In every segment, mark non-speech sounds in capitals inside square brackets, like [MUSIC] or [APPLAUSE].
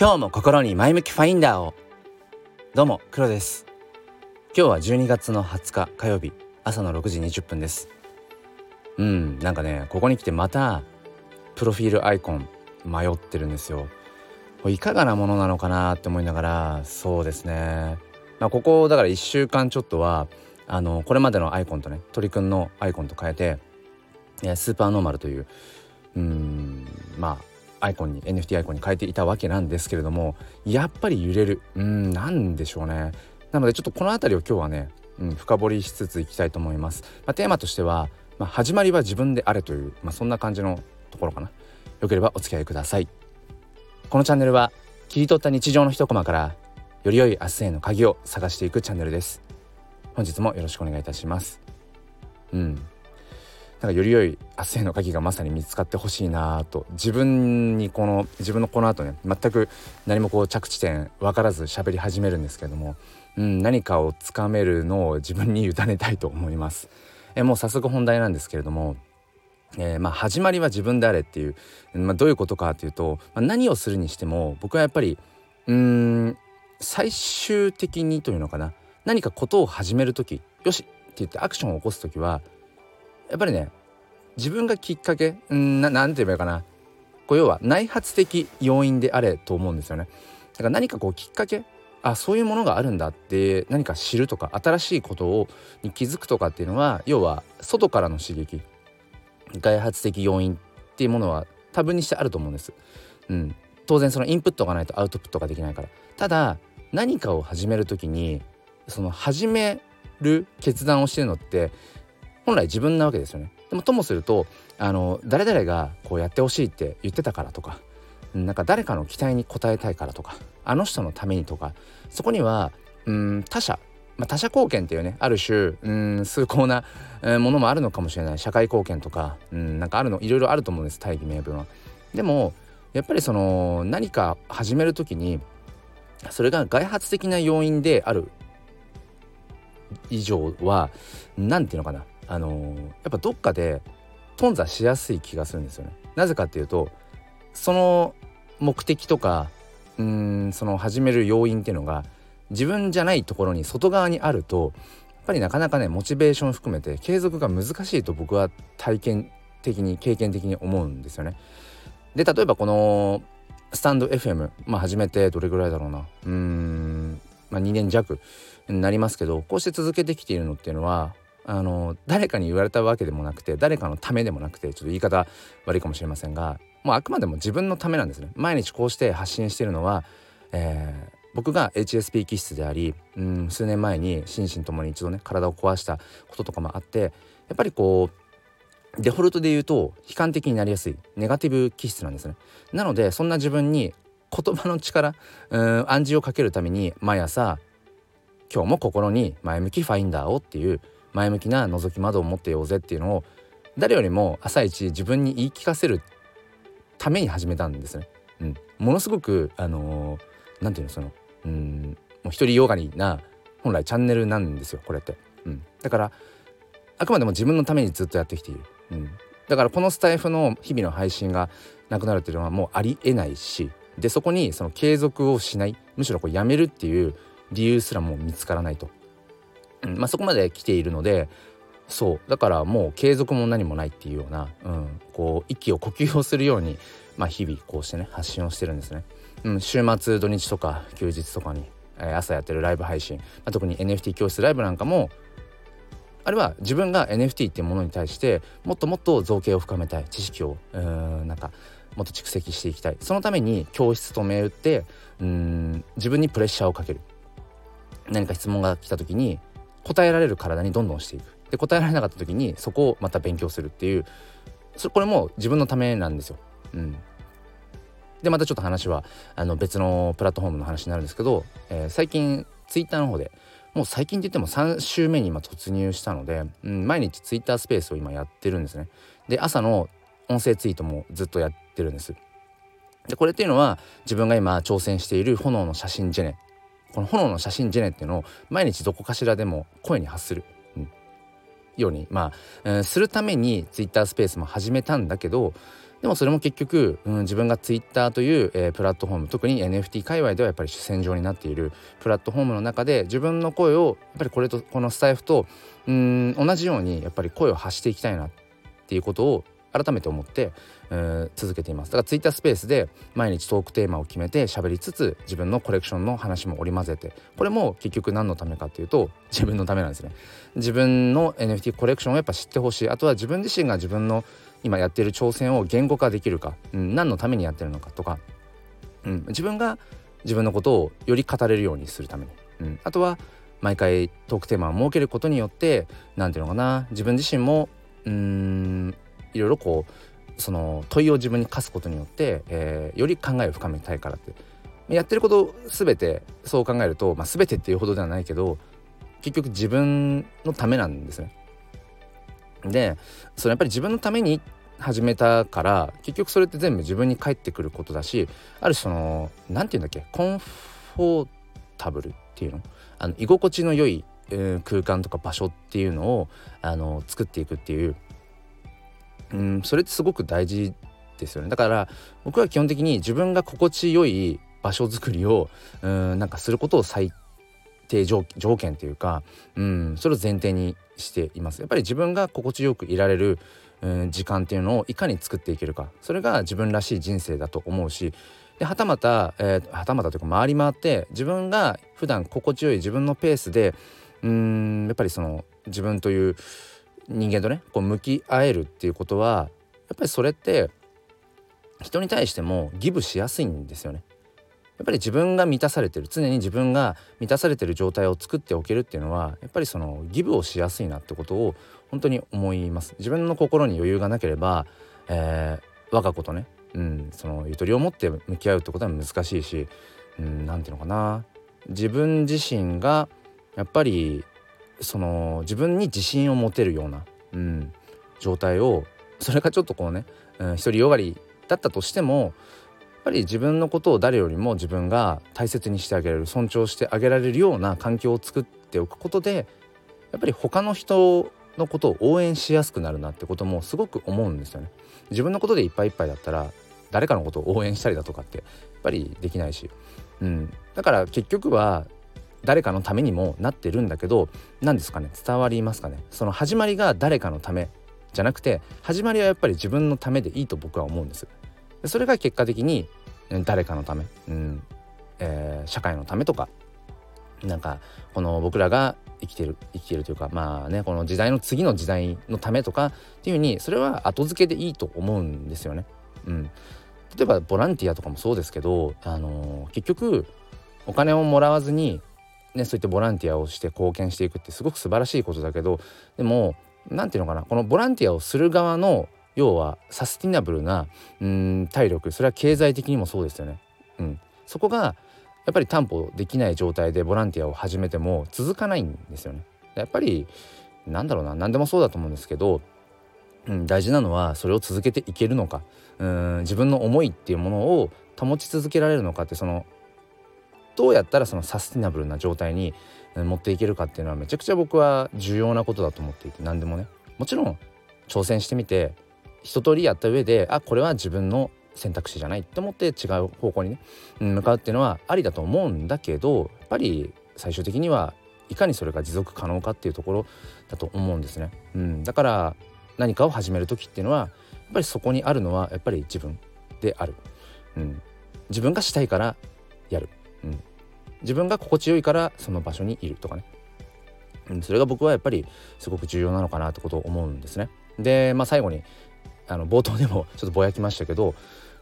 今日も心に前向きファインダーを。どうも黒です。今日は12月の20日火曜日。朝の6時20分です。うんなんかねここに来てまたプロフィールアイコン迷ってるんですよ。いかがなものなのかなって思いながらそうですね。まあここだから1週間ちょっとはあのこれまでのアイコンとね鳥くんのアイコンと変えてスーパーノーマルといううんまあアイコンに NFT アイコンに変えていたわけなんですけれどもやっぱり揺れる。うんなんでしょうね。なのでちょっとこの辺りを今日はね、うん、深掘りしつついきたいと思います、まあ、テーマとしては、まあ、始まりは自分であれという、まあ、そんな感じのところかな。よければお付き合いください。このチャンネルは切り取った日常の一コマからより良い明日への鍵を探していくチャンネルです。本日もよろしくお願いいたします。うん。なんかより良い明日への鍵がまさに見つかってほしいなと自分にこの自分のこの後ね全く何もこう着地点分からず喋り始めるんですけれども、うん、何かをつかめるのを自分に委ねたいと思います。えもう早速本題なんですけれどもえー、まあ、始まりは自分であれっていう、まあ、どういうことかというと、まあ、何をするにしても僕はやっぱりうーん最終的にというのかな何かことを始める時よしって言ってアクションを起こす時はやっぱりね自分がきっかけんななんて言えばいいかな。こう要は内発的要因であれと思うんですよね。だから何かこうきっかけあそういうものがあるんだって何か知るとか新しいことをに気づくとかっていうのは要は外からの刺激外発的要因っていうものは多分にしてあると思うんです。うん、当然そのインプットがないとアウトプットができないから。ただ何かを始める時にその始める決断をしてるのって本来自分なわけですよね。でもともするとあの誰々がこうやってほしいって言ってたからとかなんか誰かの期待に応えたいからとかあの人のためにとかそこにはうん他者、まあ、他者貢献っていうねある種うん崇高なものもあるのかもしれない社会貢献とかうんなんかあるのいろいろあると思うんです大義名分は。でもやっぱりその何か始める時にそれが外発的な要因である以上は何て言うのかなあの、やっぱどっかで頓挫しやすい気がするんですよね。なぜかっていうとその目的とかうんその始める要因っていうのが自分じゃないところに外側にあるとやっぱりなかなかねモチベーション含めて継続が難しいと僕は体験的に経験的に思うんですよね。で例えばこのスタンド FM、まあ、始めてどれぐらいだろうなうん、まあ、2年弱になりますけどこうして続けてきているのっていうのはあの誰かに言われたわけでもなくて誰かのためでもなくてちょっと言い方悪いかもしれませんがもうあくまでも自分のためなんですね。毎日こうして発信しているのは、えー、僕が HSP 気質でありうん数年前に心身ともに一度ね体を壊したこととかもあってやっぱりこうデフォルトで言うと悲観的になりやすいネガティブ気質なんですね。なのでそんな自分に言葉の力うん暗示をかけるために毎朝今日も心に前向きファインダーをっていう前向きな覗き窓を持ってようぜっていうのを誰よりも朝一自分に言い聞かせるために始めたんですね。うん、ものすごくあのー、ていうのそのうんもう一人ヨガにな本来チャンネルなんですよこれって。うん、だからあくまでも自分のためにずっとやってきている。うん、だからこのスタイフの日々の配信がなくなるっていうのはもうありえないしでそこにその継続をしないむしろこうやめるっていう理由すらもう見つからないと。うん。まあ、そこまで来ているのでそう。だからもう継続も何もないっていうような、うん、こう息を呼吸をするように、まあ、日々こうしてね発信をしてるんですね。うん、週末土日とか休日とかに、えー、朝やってるライブ配信、まあ、特に NFT 教室ライブなんかもあれは自分が NFT っていうものに対してもっともっと造形を深めたい知識をうんなんかもっと蓄積していきたい。そのために教室と銘打ってうん自分にプレッシャーをかける。何か質問が来た時に答えられる体にどんどんしていくで答えられなかった時にそこをまた勉強するっていうそれこれも自分のためなんですよ。うん、でまたちょっと話はあの別のプラットフォームの話になるんですけど、えー、最近ツイッターの方でもう最近って言っても3週目に今突入したので、うん、毎日ツイッタースペースを今やってるんですね。で朝の音声ツイートもずっとやってるんです。でこれっていうのは自分が今挑戦している炎の写真ジェネこの炎の写真ジェネっていうのを毎日どこかしらでも声に発する、うん、ようにまあ、えー、するためにツイッタースペースも始めたんだけどでもそれも結局、うん、自分が Twitter という、えー、プラットフォーム特に NFT 界隈ではやっぱり主戦場になっているプラットフォームの中で自分の声をやっぱりこれとこのスタイフとうん同じようにやっぱり声を発していきたいなっていうことを改めて思って、えー、続けています。だからツイッタースペースで毎日トークテーマを決めて喋りつつ自分のコレクションの話も織り交ぜてこれも結局何のためかっていうと自分のためなんですね。自分の NFT コレクションをやっぱ知ってほしい。あとは自分自身が自分の今やっている挑戦を言語化できるか、うん、何のためにやってるのかとか、うん、自分が自分のことをより語れるようにするために、うん、あとは毎回トークテーマを設けることによって何ていうのかな自分自身もうんいろいろこうその問いを自分に課すことによって、えー、より考えを深めたいからってやってること全てそう考えると、まあ、全てっていうほどではないけど結局自分のためなんですね。でそのやっぱり自分のために始めたから結局それって全部自分に返ってくることだしある種その何て言うんだっけコンフォータブルっていうの？あの居心地の良い、えー、空間とか場所っていうのをあの作っていくっていううんそれってすごく大事ですよね。だから僕は基本的に自分が心地よい場所づくりをうんなんかすることを最低条件というかうんそれを前提にしています。やっぱり自分が心地よくいられるうん時間っていうのをいかに作っていけるか。それが自分らしい人生だと思うしではたまた、えー、はたまたというか回り回って自分が普段心地よい自分のペースでうんやっぱりその自分という人間とねこう向き合えるっていうことはやっぱりそれって人に対してもギブしやすいんですよね。やっぱり自分が満たされてる常に自分が満たされてる状態を作っておけるっていうのはやっぱりそのギブをしやすいなってことを本当に思います自分の心に余裕がなければ、えー、我が子とね、うん、そのゆとりを持って向き合うってことは難しいし何、うん、んて言うのかな自分自身がやっぱりその自分に自信を持てるような、うん、状態をそれがちょっとこうね、うん、独りよがりだったとしてもやっぱり自分のことを誰よりも自分が大切にしてあげられる尊重してあげられるような環境を作っておくことでやっぱり他の人のことを応援しやすくなるなってこともすごく思うんですよね。自分のことでいっぱいいっぱいだったら誰かのことを応援したりだとかってやっぱりできないし、うん、だから結局は誰かのためにもなってるんだけど何ですかね？伝わりますかね？その始まりが誰かのためじゃなくて始まりはやっぱり自分のためでいいと僕は思うんです。それが結果的に誰かのため、うんえー、社会のためとかなんかこの僕らが生きてる生きてるというかまあねこの時代の次の時代のためとかっていうふうにそれは後付けでいいと思うんですよね。うん、例えばボランティアとかもそうですけど、あのー、結局お金をもらわずにね、そういったボランティアをして貢献していくってすごく素晴らしいことだけどでも何て言うのかなこのボランティアをする側の要はサスティナブルなうん体力それは経済的にもそうですよね。うん、そこがやっぱり担保できない状態でボランティアを始めても続かないんですよね。やっぱりなんだろうな何でもそうだと思うんですけど、うん、大事なのはそれを続けていけるのかうん自分の思いっていうものを保ち続けられるのかってそのどうやったらそのサスティナブルな状態に持っていけるかっていうのはめちゃくちゃ僕は重要なことだと思っていて何でもねもちろん挑戦してみて一通りやった上であこれは自分の選択肢じゃないって思って違う方向にね、向かうっていうのはありだと思うんだけどやっぱり最終的にはいかにそれが持続可能かっていうところだと思うんですね。うん、だから何かを始める時っていうのはやっぱりそこにあるのはやっぱり自分である。うん、自分がしたいからやる。うん、自分が心地よいからその場所にいるとかね、うん、それが僕はやっぱりすごく重要なのかなってことを思うんですね。で、まあ、最後にあの冒頭でもちょっとぼやきましたけど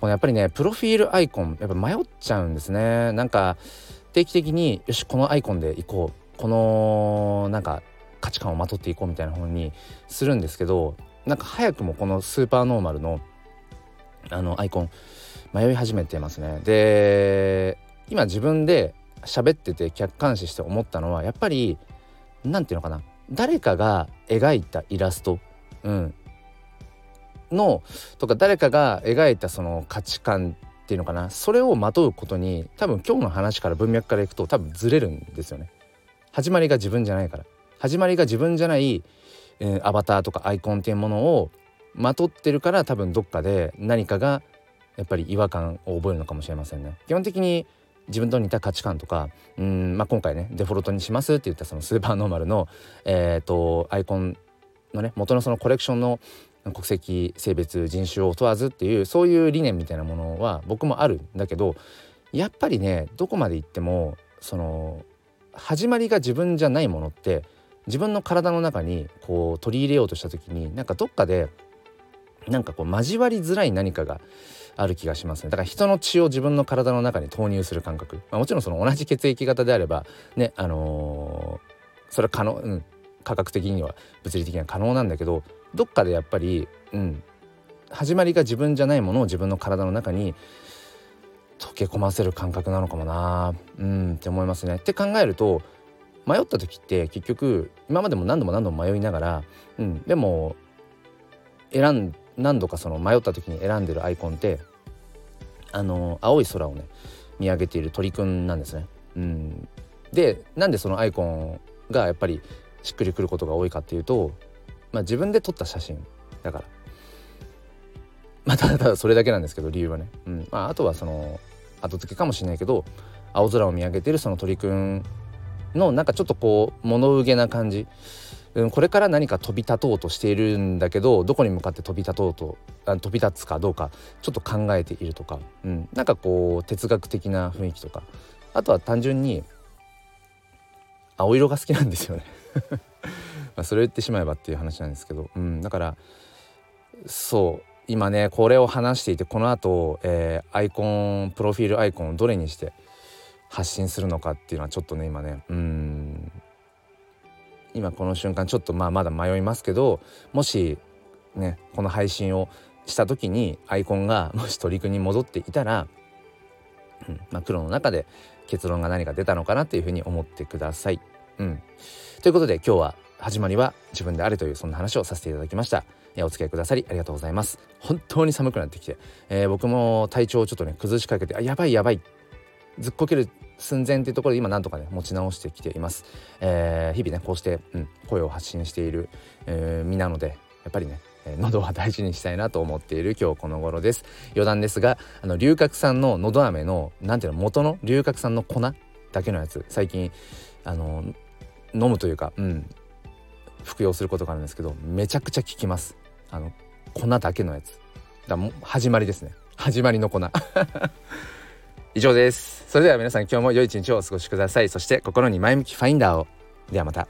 このやっぱりねプロフィールアイコンやっぱ迷っちゃうんですね。なんか定期的によしこのアイコンでいこうこのなんか価値観をまとっていこうみたいな風にするんですけどなんか早くもこのスーパーノーマルのあのアイコン迷い始めてますね。で今自分で喋ってて客観視して思ったのはやっぱり何て言うのかな誰かが描いたイラスト、うん、のとか誰かが描いたその価値観っていうのかなそれをまとうことに多分今日の話から文脈からいくと多分ずれるんですよね。始まりが自分じゃないから始まりが自分じゃない、えー、アバターとかアイコンっていうものをまとってるから多分どっかで何かがやっぱり違和感を覚えるのかもしれませんね。基本的に自分と似た価値観とかうん、まあ、今回ねデフォルトにしますって言ったそのスーパーノーマルの、えーと、アイコンのね元のそのコレクションの国籍性別人種を問わずっていうそういう理念みたいなものは僕もあるんだけどやっぱりねどこまで行ってもその始まりが自分じゃないものって自分の体の中にこう取り入れようとした時になんかどっかでなんかこう交わりづらい何かがある気がしますね。だから人の血を自分の体の中に投入する感覚、まあ、もちろんその同じ血液型であればねあのー、それは可能、うん、科学的には物理的には可能なんだけどどっかでやっぱり、うん、始まりが自分じゃないものを自分の体の中に溶け込ませる感覚なのかもな。うんって思いますね。って考えると迷った時って結局今までも何度も何度も迷いながら、うん、でも選ん何度かその迷った時に選んでるアイコンってあの青い空をね見上げている鳥くんなんですね。うん、でなんでそのアイコンがやっぱりしっくりくることが多いかっていうと、まあ、自分で撮った写真だから。まあただただそれだけなんですけど理由はね、うん。まあ、あとはその後付けかもしれないけど青空を見上げてるその鳥くんのなんかちょっとこう物憂げな感じ、うん、これから何か飛び立とうとしているんだけどどこに向かって飛び立とうとあ飛び立つかどうかちょっと考えているとか、うん、なんかこう哲学的な雰囲気とか。あとは単純に青色が好きなんですよね。[LAUGHS] まあそれを言ってしまえばっていう話なんですけど、うん、だからそう。今ねこれを話していてこの後、えー、アイコンプロフィールアイコンをどれにして発信するのかっていうのはちょっとね今ね。うん。今この瞬間ちょっとまあまだ迷いますけどもしねこの配信をした時にアイコンが [LAUGHS] もし取り組みに戻っていたら、うんまあ、黒の中で結論が何か出たのかなっていうふうに思ってください。うん、ということで今日は始まりは自分であるというそんな話をさせていただきました。お付き合いくださりありがとうございます。本当に寒くなってきて、えー、僕も体調をちょっとね崩しかけてあやばいやばいずっこける寸前っていうところで今なんとかね持ち直してきています、えー、日々ねこうして、うん、声を発信している、えー、身なのでやっぱりね喉は大事にしたいなと思っている今日この頃です。余談ですがあの龍角散ののど飴のなんていうの元の龍角散の粉だけのやつ最近あの飲むというかうん服用することがあるんですけどめちゃくちゃ効きます。あの粉だけのやつ。だも始まりですね。始まりの粉。[LAUGHS] 以上です。それでは皆さん今日も良い一日をお過ごしください。そして心に前向きファインダーを。ではまた。